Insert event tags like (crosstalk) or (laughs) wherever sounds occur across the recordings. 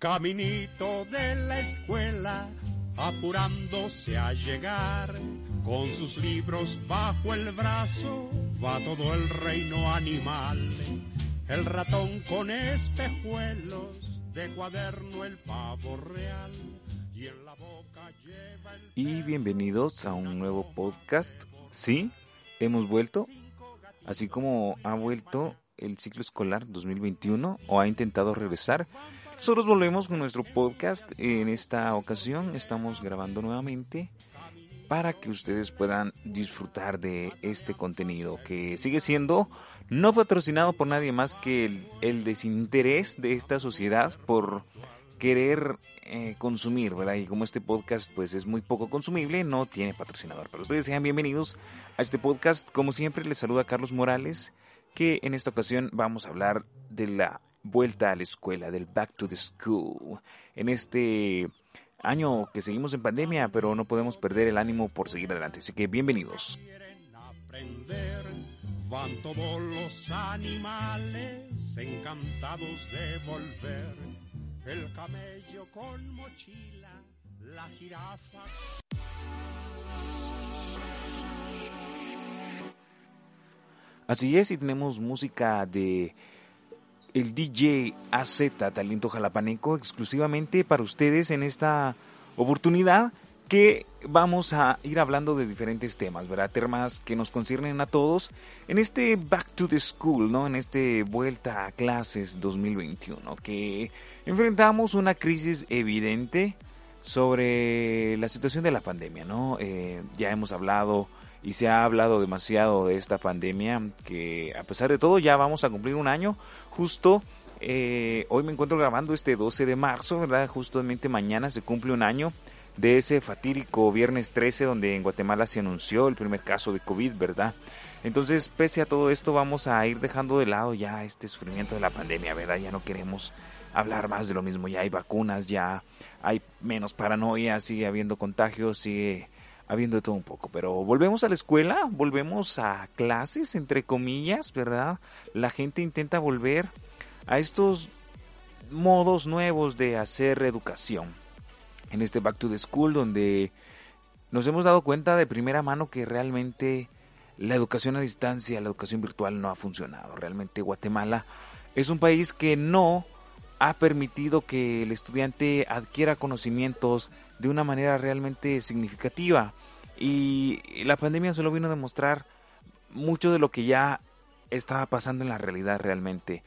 Caminito de la escuela, apurándose a llegar, con sus libros bajo el brazo, va todo el reino animal. El ratón con espejuelos, de cuaderno el pavo real, y en la boca lleva el... Y bienvenidos a un nuevo podcast. Sí, hemos vuelto, así como ha vuelto el ciclo escolar 2021 o ha intentado regresar. Nosotros volvemos con nuestro podcast. En esta ocasión estamos grabando nuevamente para que ustedes puedan disfrutar de este contenido que sigue siendo no patrocinado por nadie más que el, desinterés de esta sociedad por querer eh, consumir, ¿verdad? Y como este podcast pues es muy poco consumible, no tiene patrocinador. Pero ustedes sean bienvenidos a este podcast. Como siempre les saluda Carlos Morales, que en esta ocasión vamos a hablar de la vuelta a la escuela, del back to the school. En este año que seguimos en pandemia, pero no podemos perder el ánimo por seguir adelante. Así que bienvenidos. aprender. Van todos los animales encantados de volver. El camello con mochila, la jirafa. Así es, y tenemos música de el DJ AZ Talento Jalapaneco exclusivamente para ustedes en esta oportunidad que vamos a ir hablando de diferentes temas, ¿verdad? Temas que nos conciernen a todos en este Back to the School, ¿no? En este Vuelta a Clases 2021, que enfrentamos una crisis evidente sobre la situación de la pandemia, ¿no? Eh, ya hemos hablado y se ha hablado demasiado de esta pandemia que a pesar de todo ya vamos a cumplir un año. Justo eh, hoy me encuentro grabando este 12 de marzo verdad justamente mañana se cumple un año de ese fatídico viernes 13 donde en Guatemala se anunció el primer caso de COVID verdad entonces pese a todo esto vamos a ir dejando de lado ya este sufrimiento de la pandemia verdad ya no queremos hablar más de lo mismo. Ya hay vacunas ya hay menos paranoia sigue habiendo contagios sigue habiendo de todo un poco. Pero volvemos a la escuela, volvemos a clases, entre comillas, ¿verdad? La gente intenta volver a estos modos nuevos de hacer educación. En este Back to the School, donde nos hemos dado cuenta de primera mano que realmente la educación a distancia, la educación virtual no ha funcionado. Realmente Guatemala es un país que no ha permitido que el estudiante adquiera conocimientos de una manera realmente significativa. Y la pandemia solo vino a demostrar mucho de lo que ya estaba pasando en la realidad realmente.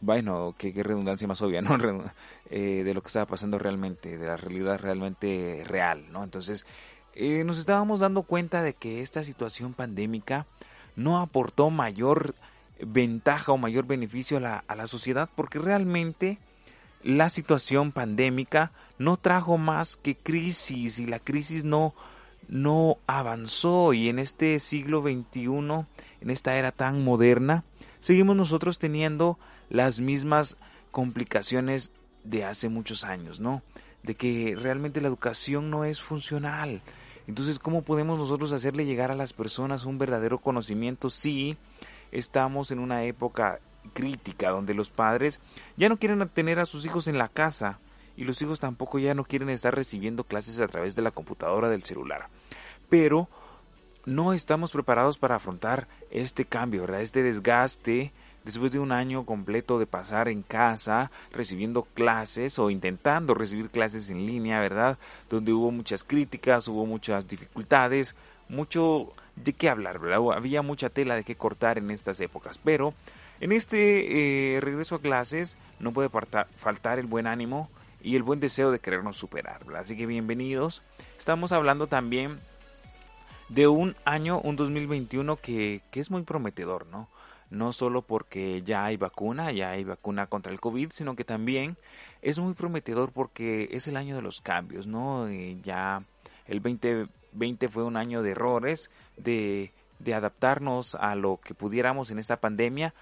Bueno, qué, redundancia más obvia, ¿no? (laughs) Eh, de lo que estaba pasando realmente, de la realidad realmente real, ¿no? Entonces, eh, nos estábamos dando cuenta de que esta situación pandémica no aportó mayor ventaja o mayor beneficio a la, a la sociedad porque realmente la situación pandémica no trajo más que crisis y la crisis no, no avanzó y en este siglo XXI, en esta era tan moderna, seguimos nosotros teniendo las mismas complicaciones de hace muchos años, ¿no? De que realmente la educación no es funcional. Entonces, ¿cómo podemos nosotros hacerle llegar a las personas un verdadero conocimiento si estamos en una época crítica donde los padres ya no quieren tener a sus hijos en la casa y los hijos tampoco ya no quieren estar recibiendo clases a través de la computadora del celular. Pero no estamos preparados para afrontar este cambio, ¿verdad? Este desgaste después de un año completo de pasar en casa, recibiendo clases o intentando recibir clases en línea, ¿verdad? Donde hubo muchas críticas, hubo muchas dificultades, mucho de qué hablar, ¿verdad? Había mucha tela de qué cortar en estas épocas, pero en este eh, regreso a clases no puede faltar el buen ánimo y el buen deseo de querernos superar. Así que bienvenidos. Estamos hablando también de un año, un 2021 que, que es muy prometedor, ¿no? No solo porque ya hay vacuna, ya hay vacuna contra el COVID, sino que también es muy prometedor porque es el año de los cambios, ¿no? Eh, ya el 2020 fue un año de errores, de, de adaptarnos a lo que pudiéramos en esta pandemia,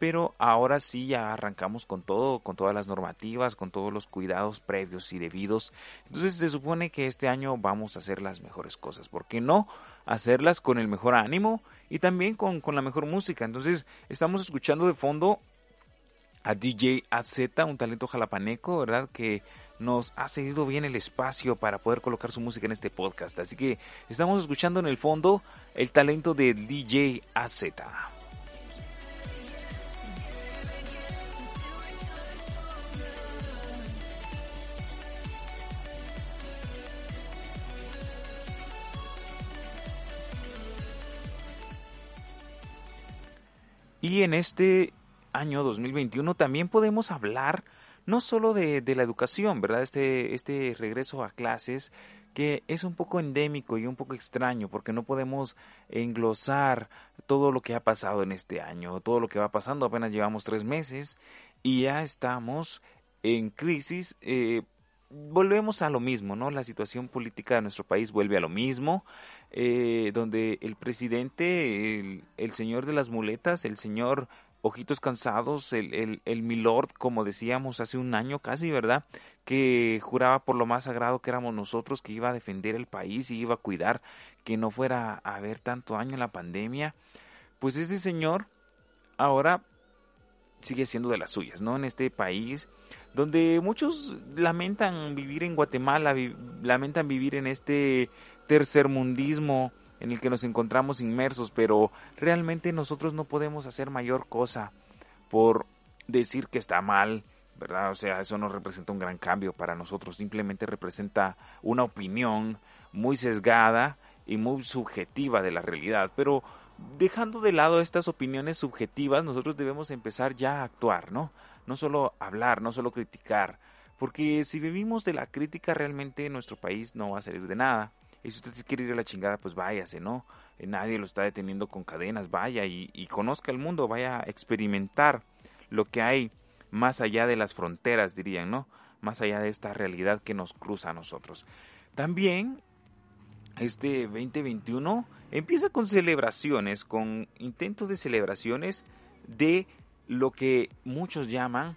pero ahora sí ya arrancamos con todo, con todas las normativas, con todos los cuidados previos y debidos. Entonces se supone que este año vamos a hacer las mejores cosas, ¿por qué no? Hacerlas con el mejor ánimo y también con, la mejor música. Entonces estamos escuchando de fondo a DJ AZ, un talento jalapaneco, ¿verdad? Que nos ha cedido bien el espacio para poder colocar su música en este podcast. Así que estamos escuchando en el fondo el talento de DJ AZ. Y en este año 2021 también podemos hablar no solo de, la educación, ¿verdad? Este, este regreso a clases que es un poco endémico y un poco extraño porque no podemos englosar todo lo que ha pasado en este año, todo lo que va pasando, apenas llevamos tres meses y ya estamos en crisis. Eh, volvemos a lo mismo, ¿no? La situación política de nuestro país vuelve a lo mismo, eh, donde el presidente, el, señor de las muletas, el señor ojitos cansados, el, el, el milord, como decíamos hace un año casi, ¿verdad? Que juraba por lo más sagrado que éramos nosotros, que iba a defender el país y iba a cuidar que no fuera a haber tanto año en la pandemia. Pues este señor ahora sigue siendo de las suyas, ¿no? En este país donde muchos lamentan vivir en Guatemala, lamentan vivir en este tercermundismo en el que nos encontramos inmersos, pero realmente nosotros no podemos hacer mayor cosa por decir que está mal, ¿verdad? O sea, eso no representa un gran cambio para nosotros, simplemente representa una opinión muy sesgada y muy subjetiva de la realidad, pero dejando de lado estas opiniones subjetivas, nosotros debemos empezar ya a actuar, ¿no? No solo hablar, no solo criticar, porque si vivimos de la crítica realmente nuestro país no va a salir de nada. Y si usted quiere ir a la chingada, pues váyase, ¿no? Eh, nadie lo está deteniendo con cadenas, vaya y, y conozca el mundo, vaya a experimentar lo que hay más allá de las fronteras, dirían, ¿no? Más allá de esta realidad que nos cruza a nosotros. También este 2021 empieza con celebraciones, con intentos de celebraciones de lo que muchos llaman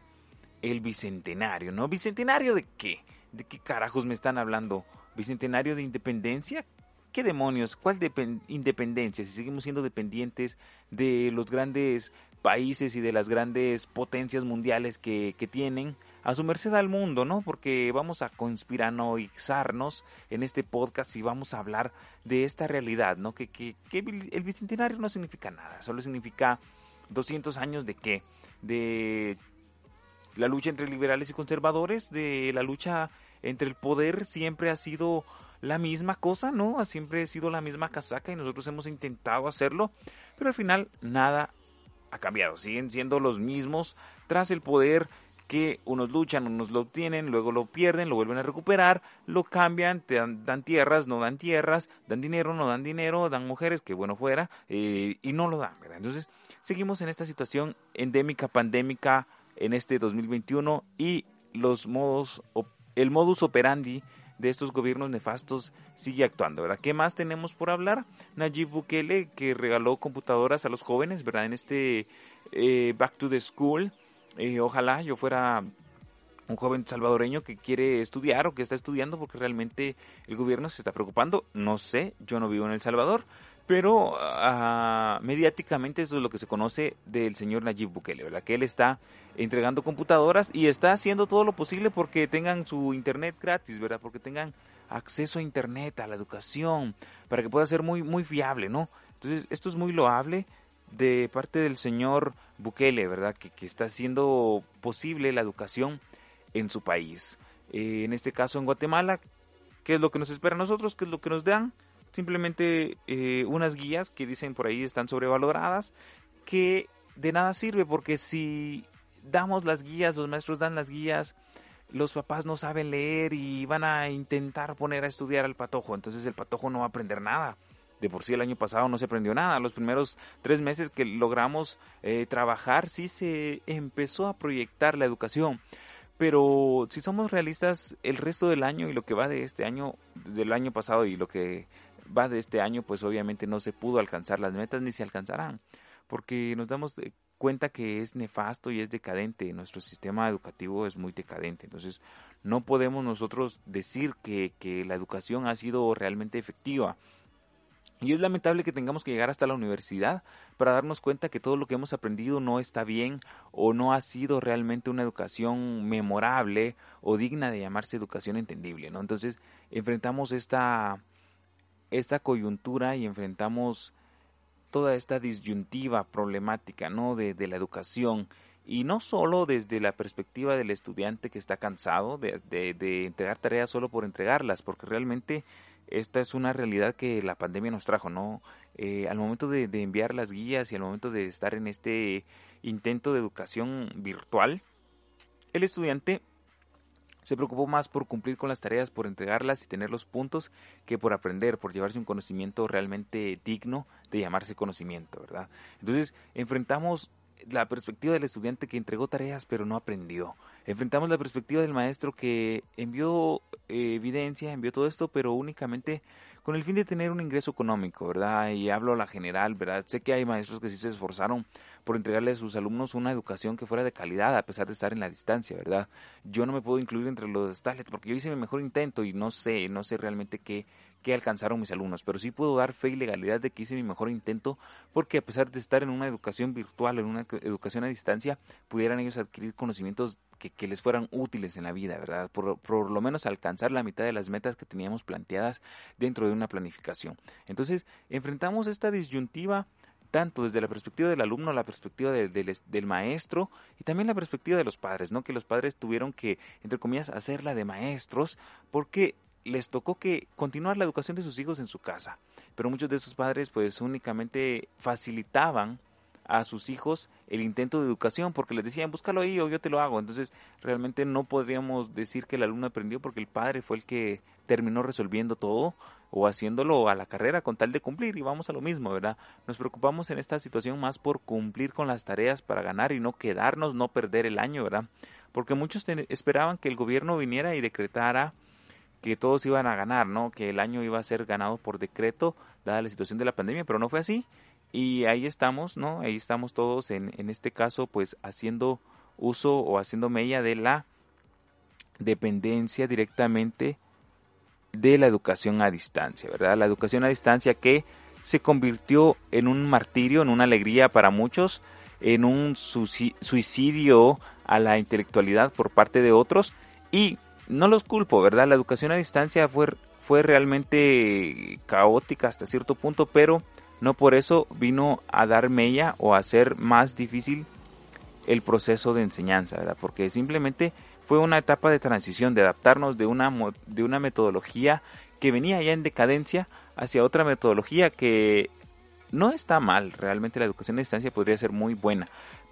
el bicentenario, ¿no? ¿Bicentenario de qué? ¿De qué carajos me están hablando? ¿Bicentenario de independencia? ¿Qué demonios? ¿Cuál independencia? Si seguimos siendo dependientes de los grandes países y de las grandes potencias mundiales que, que tienen a su merced al mundo, ¿no? Porque vamos a conspiranoizarnos en este podcast y vamos a hablar de esta realidad, ¿no? Que, que, que el bicentenario no significa nada, solo significa 200 años de qué? De la lucha entre liberales y conservadores, de la lucha entre el poder siempre ha sido la misma cosa, ¿no? Siempre ha sido la misma casaca y nosotros hemos intentado hacerlo, pero al final nada ha cambiado, siguen siendo los mismos tras el poder que unos luchan, unos lo obtienen, luego lo pierden, lo vuelven a recuperar, lo cambian, te dan, tierras, no dan tierras, dan dinero, no dan dinero, dan mujeres, que bueno fuera, eh, y no lo dan, ¿verdad? Entonces, seguimos en esta situación endémica, pandémica en este 2021 y los modos, el modus operandi de estos gobiernos nefastos sigue actuando, ¿verdad? ¿Qué más tenemos por hablar? Nayib Bukele que regaló computadoras a los jóvenes, ¿verdad? En este eh, Back to the School, eh, ojalá yo fuera un joven salvadoreño que quiere estudiar o que está estudiando porque realmente el gobierno se está preocupando. No sé, yo no vivo en El Salvador, pero uh, mediáticamente eso es lo que se conoce del señor Nayib Bukele, ¿verdad? Que él está entregando computadoras y está haciendo todo lo posible porque tengan su internet gratis, ¿verdad? Porque tengan acceso a internet, a la educación, para que pueda ser muy, muy fiable, ¿no? Entonces, esto es muy loable de parte del señor Bukele, ¿verdad? Que, que está haciendo posible la educación en su país. Eh, en este caso en Guatemala, ¿qué es lo que nos espera a nosotros? ¿Qué es lo que nos dan? Simplemente eh, unas guías que dicen por ahí están sobrevaloradas, que de nada sirve porque si damos las guías, los maestros dan las guías, los papás no saben leer y van a intentar poner a estudiar al patojo, entonces el patojo no va a aprender nada. De por sí el año pasado no se aprendió nada. Los primeros tres meses que logramos eh, trabajar sí se empezó a proyectar la educación. Pero si somos realistas, el resto del año y lo que va de este año, del año pasado y lo que va de este año, pues obviamente no se pudo alcanzar las metas ni se alcanzarán. Porque nos damos cuenta que es nefasto y es decadente. Nuestro sistema educativo es muy decadente. Entonces, no podemos nosotros decir que, que la educación ha sido realmente efectiva. Y es lamentable que tengamos que llegar hasta la universidad para darnos cuenta que todo lo que hemos aprendido no está bien o no ha sido realmente una educación memorable o digna de llamarse educación entendible, ¿no? Entonces, enfrentamos esta esta coyuntura y enfrentamos toda esta disyuntiva problemática ¿no? de, la educación y no solo desde la perspectiva del estudiante que está cansado de, de, entregar tareas solo por entregarlas, porque realmente esta es una realidad que la pandemia nos trajo, ¿no? Eh, al momento de, de, enviar las guías y al momento de estar en este intento de educación virtual, el estudiante se preocupó más por cumplir con las tareas, por entregarlas y tener los puntos, que por aprender, por llevarse un conocimiento realmente digno de llamarse conocimiento, ¿verdad? Entonces, enfrentamos la perspectiva del estudiante que entregó tareas pero no aprendió. Enfrentamos la perspectiva del maestro que envió eh, evidencia, envió todo esto, pero únicamente con el fin de tener un ingreso económico, ¿verdad? Y hablo a la general, ¿verdad? Sé que hay maestros que sí se esforzaron por entregarle a sus alumnos una educación que fuera de calidad a pesar de estar en la distancia, ¿verdad? Yo no me puedo incluir entre los tales porque yo hice mi mejor intento y no sé, no sé realmente qué, qué alcanzaron mis alumnos, pero sí puedo dar fe y legalidad de que hice mi mejor intento porque a pesar de estar en una educación virtual, en una educación a distancia, pudieran ellos adquirir conocimientos que, les fueran útiles en la vida, ¿verdad? Por, lo menos alcanzar la mitad de las metas que teníamos planteadas dentro de una planificación. Entonces, enfrentamos esta disyuntiva tanto desde la perspectiva del alumno, la perspectiva del maestro y también la perspectiva de los padres, ¿no? Que los padres tuvieron que, entre comillas, hacerla de maestros porque les tocó que continuar la educación de sus hijos en su casa. Pero muchos de esos padres pues únicamente facilitaban a sus hijos el intento de educación porque les decían búscalo ahí o yo te lo hago. Entonces realmente no podríamos decir que el alumno aprendió porque el padre fue el que terminó resolviendo todo o haciéndolo a la carrera con tal de cumplir y vamos a lo mismo, ¿verdad? Nos preocupamos en esta situación más por cumplir con las tareas para ganar y no quedarnos, no perder el año, ¿verdad? Porque muchos esperaban que el gobierno viniera y decretara que todos iban a ganar, ¿no? Que el año iba a ser ganado por decreto, dada la situación de la pandemia, pero no fue así. Y ahí estamos, ¿no? Ahí estamos todos en, en este caso, pues haciendo uso o haciendo mella de la dependencia directamente de la educación a distancia, ¿verdad? La educación a distancia que se convirtió en un martirio, en una alegría para muchos, en un suicidio a la intelectualidad por parte de otros y no los culpo, ¿verdad? La educación a distancia fue, fue realmente caótica hasta cierto punto, pero no por eso vino a dar mella o a hacer más difícil el proceso de enseñanza, ¿verdad? Porque simplemente fue una etapa de transición, de adaptarnos de una, de una metodología que venía ya en decadencia hacia otra metodología que no está mal, realmente la educación a distancia podría ser muy buena,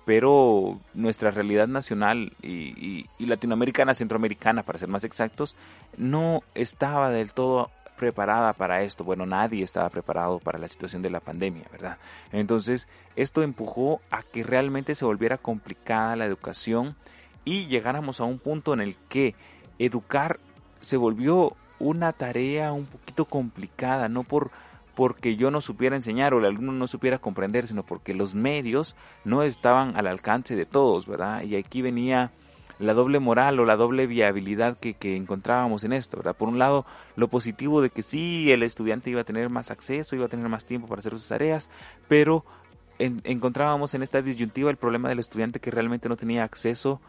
pero nuestra realidad nacional y, y, latinoamericana, centroamericana para ser más exactos, no estaba del todo preparada para esto. Bueno, nadie estaba preparado para la situación de la pandemia, ¿verdad? Entonces, esto empujó a que realmente se volviera complicada la educación y llegáramos a un punto en el que educar se volvió una tarea un poquito complicada, no por porque yo no supiera enseñar o el alumno no supiera comprender, sino porque los medios no estaban al alcance de todos, ¿verdad? Y aquí venía la doble moral o la doble viabilidad que, encontrábamos en esto, ¿verdad? Por un lado, lo positivo de que sí, el estudiante iba a tener más acceso, iba a tener más tiempo para hacer sus tareas, pero encontrábamos en esta disyuntiva el problema del estudiante que realmente no tenía acceso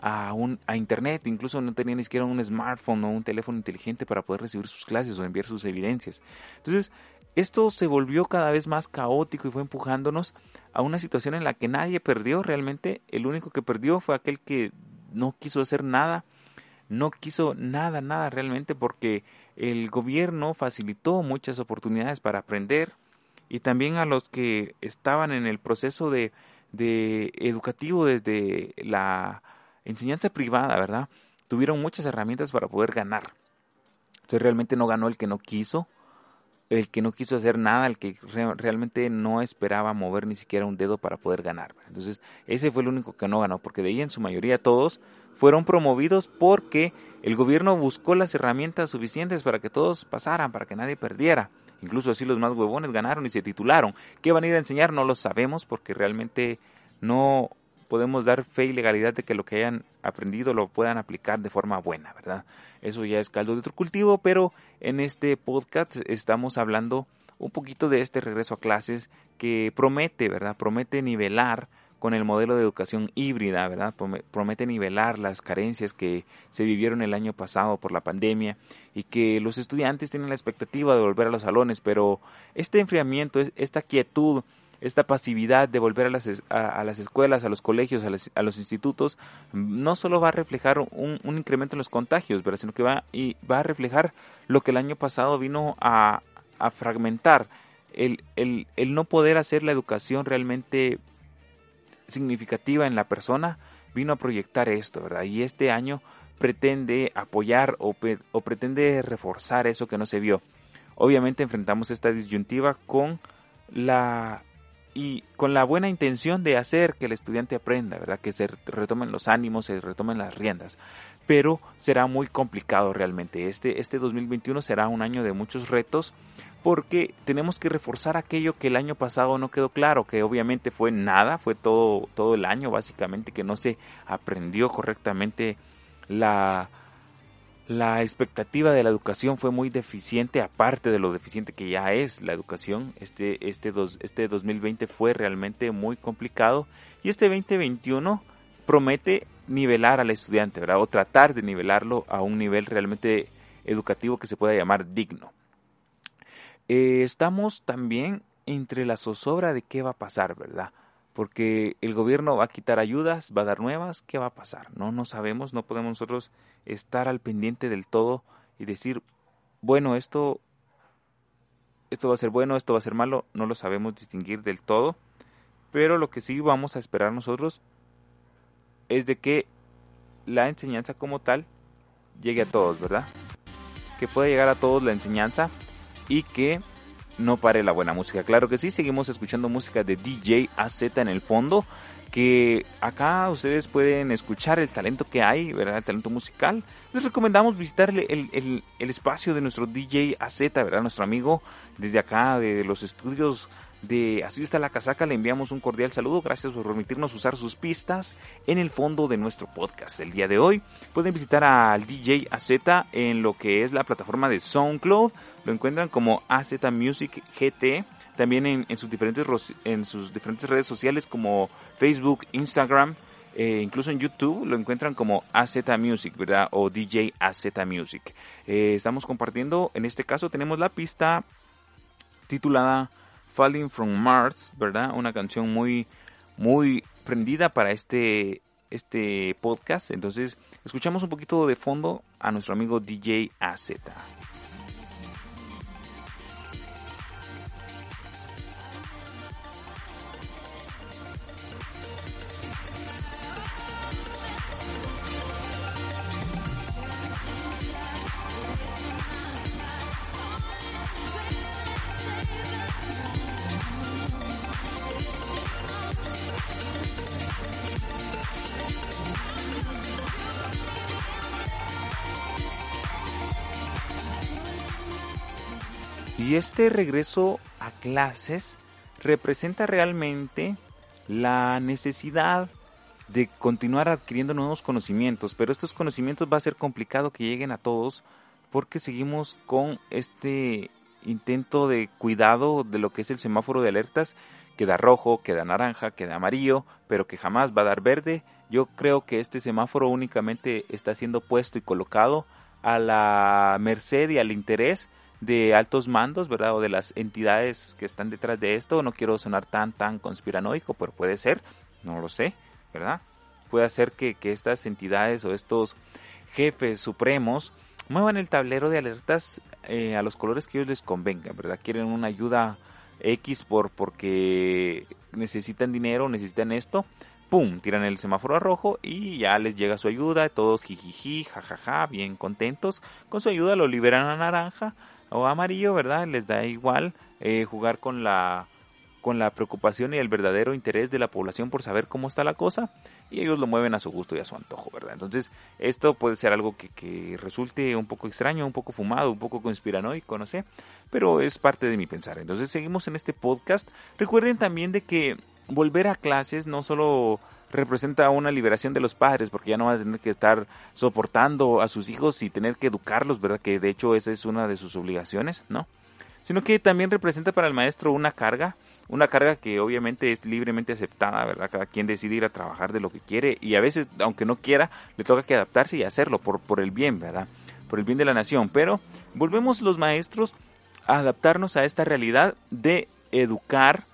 a, un, a internet, incluso no tenía ni siquiera un smartphone o un teléfono inteligente para poder recibir sus clases o enviar sus evidencias. Entonces, esto se volvió cada vez más caótico y fue empujándonos a una situación en la que nadie perdió realmente. El único que perdió fue aquel que no quiso hacer nada, no quiso nada, nada realmente porque el gobierno facilitó muchas oportunidades para aprender y también a los que estaban en el proceso de, de educativo desde la enseñanza privada, ¿verdad? Tuvieron muchas herramientas para poder ganar. Entonces realmente no ganó el que no quiso, el que no quiso hacer nada, el que realmente no esperaba mover ni siquiera un dedo para poder ganar. Entonces, ese fue el único que no ganó, porque de ahí en su mayoría todos fueron promovidos porque el gobierno buscó las herramientas suficientes para que todos pasaran, para que nadie perdiera. Incluso así los más huevones ganaron y se titularon. ¿Qué van a ir a enseñar? No lo sabemos porque realmente no podemos dar fe y legalidad de que lo que hayan aprendido lo puedan aplicar de forma buena, ¿verdad? Eso ya es caldo de otro cultivo, pero en este podcast estamos hablando un poquito de este regreso a clases que promete, ¿verdad? Promete nivelar con el modelo de educación híbrida, ¿verdad? Promete nivelar las carencias que se vivieron el año pasado por la pandemia y que los estudiantes tienen la expectativa de volver a los salones, pero este enfriamiento, esta quietud esta pasividad de volver a las, a, las escuelas, a los colegios, a, los institutos, no solo va a reflejar un, incremento en los contagios, ¿verdad? sino que va, y va a reflejar lo que el año pasado vino a, fragmentar, el, el, el no poder hacer la educación realmente significativa en la persona, vino a proyectar esto, ¿verdad? Y este año pretende apoyar o, o, pretende reforzar eso que no se vio. Obviamente enfrentamos esta disyuntiva con la y con la buena intención de hacer que el estudiante aprenda, ¿verdad? Que se retomen los ánimos, se retomen las riendas. Pero será muy complicado realmente. Este, este 2021 será un año de muchos retos porque tenemos que reforzar aquello que el año pasado no quedó claro, que obviamente fue nada, fue todo, todo el año básicamente que no se aprendió correctamente la, la expectativa de la educación fue muy deficiente, aparte de lo deficiente que ya es la educación. Este, este, dos, este 2020 fue realmente muy complicado y este 2021 promete nivelar al estudiante, ¿verdad? O tratar de nivelarlo a un nivel realmente educativo que se pueda llamar digno. Eh, estamos también entre la zozobra de qué va a pasar, ¿verdad? porque el gobierno va a quitar ayudas, va a dar nuevas, ¿qué va a pasar? No, no sabemos, no podemos nosotros estar al pendiente del todo y decir, bueno, esto, esto va a ser bueno, esto va a ser malo, no lo sabemos distinguir del todo, pero lo que sí vamos a esperar nosotros es de que la enseñanza como tal llegue a todos, ¿verdad? Que pueda llegar a todos la enseñanza y que no pare la buena música. Claro que sí, seguimos escuchando música de DJ AZ en el fondo, que acá ustedes pueden escuchar el talento que hay, ¿verdad? El talento musical. Les recomendamos visitar el, espacio de nuestro DJ AZ, ¿verdad? Nuestro amigo desde acá, de los estudios de Así está la casaca, le enviamos un cordial saludo. Gracias por permitirnos usar sus pistas en el fondo de nuestro podcast del día de hoy. Pueden visitar al DJ AZ en lo que es la plataforma de SoundCloud lo encuentran como AZ Music GT, también en, sus, diferentes, en sus diferentes redes sociales como Facebook, Instagram, eh, incluso en YouTube lo encuentran como AZ Music, ¿verdad? O DJ AZ Music. Eh, estamos compartiendo, en este caso tenemos la pista titulada Falling from Mars, ¿verdad? Una canción muy, muy prendida para este, este podcast. Entonces, escuchamos un poquito de fondo a nuestro amigo DJ AZ. Y este regreso a clases representa realmente la necesidad de continuar adquiriendo nuevos conocimientos, pero estos conocimientos va a ser complicado que lleguen a todos porque seguimos con este intento de cuidado de lo que es el semáforo de alertas, que da rojo, que da naranja, que da amarillo, pero que jamás va a dar verde. Yo creo que este semáforo únicamente está siendo puesto y colocado a la merced y al interés de altos mandos, ¿verdad? O de las entidades que están detrás de esto. No quiero sonar tan, tan conspiranoico, pero puede ser, no lo sé, ¿verdad? Puede ser que, que estas entidades o estos jefes supremos muevan el tablero de alertas eh, a los colores que ellos les convengan, ¿verdad? Quieren una ayuda X por porque necesitan dinero, necesitan esto, ¡pum! Tiran el semáforo a rojo y ya les llega su ayuda, todos jijiji, jajaja, bien contentos. Con su ayuda lo liberan a naranja o amarillo, ¿verdad? Les da igual eh, jugar con la con la preocupación y el verdadero interés de la población por saber cómo está la cosa y ellos lo mueven a su gusto y a su antojo, ¿verdad? Entonces esto puede ser algo que, que resulte un poco extraño, un poco fumado, un poco conspiranoico, no sé, pero es parte de mi pensar. Entonces seguimos en este podcast. Recuerden también de que volver a clases no solo representa una liberación de los padres porque ya no van a tener que estar soportando a sus hijos y tener que educarlos, ¿verdad? Que de hecho esa es una de sus obligaciones, ¿no? Sino que también representa para el maestro una carga, una carga que obviamente es libremente aceptada, ¿verdad? Cada quien decide ir a trabajar de lo que quiere y a veces, aunque no quiera, le toca que adaptarse y hacerlo por, por el bien, ¿verdad? Por el bien de la nación. Pero volvemos los maestros a adaptarnos a esta realidad de educar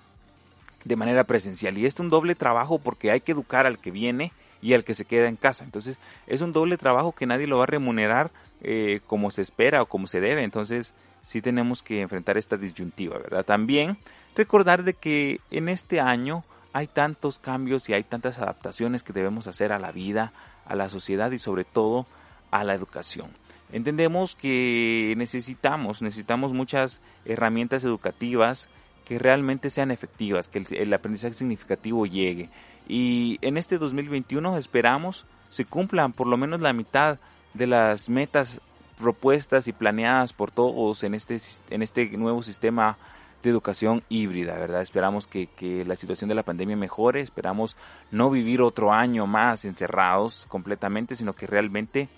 de manera presencial. Y es un doble trabajo porque hay que educar al que viene y al que se queda en casa. Entonces es un doble trabajo que nadie lo va a remunerar eh, como se espera o como se debe. Entonces sí tenemos que enfrentar esta disyuntiva, ¿verdad? También recordar de que en este año hay tantos cambios y hay tantas adaptaciones que debemos hacer a la vida, a la sociedad y sobre todo a la educación. Entendemos que necesitamos, necesitamos muchas herramientas educativas que realmente sean efectivas, que el, aprendizaje significativo llegue. Y en este 2021 esperamos se cumplan por lo menos la mitad de las metas propuestas y planeadas por todos en este, en este nuevo sistema de educación híbrida, ¿verdad? Esperamos que, que, la situación de la pandemia mejore, esperamos no vivir otro año más encerrados completamente, sino que realmente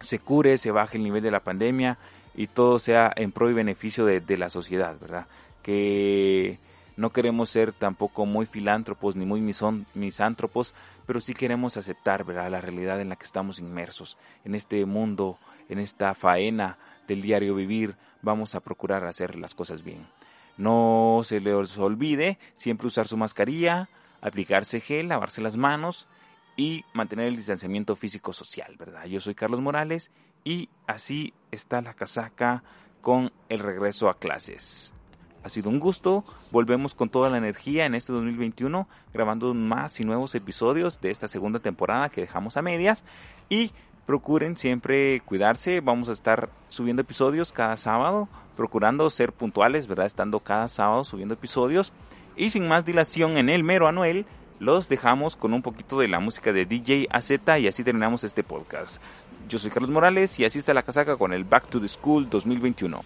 se cure, se baje el nivel de la pandemia y todo sea en pro y beneficio de la sociedad, ¿verdad? Que no queremos ser tampoco muy filántropos ni muy misántropos, pero sí queremos aceptar ¿verdad? la realidad en la que estamos inmersos. En este mundo, en esta faena del diario vivir, vamos a procurar hacer las cosas bien. No se les olvide siempre usar su mascarilla, aplicarse gel, lavarse las manos y mantener el distanciamiento físico social, ¿verdad? Yo soy Carlos Morales y así está la casaca con el regreso a clases. Ha sido un gusto. Volvemos con toda la energía en este 2021, grabando más y nuevos episodios de esta segunda temporada que dejamos a medias. Y procuren siempre cuidarse. Vamos a estar subiendo episodios cada sábado, procurando ser puntuales, ¿verdad? Estando cada sábado subiendo episodios. Y sin más dilación en el mero anuel, los dejamos con un poquito de la música de DJ AZ y así terminamos este podcast. Yo soy Carlos Morales y así está la casaca con el Back to the School 2021.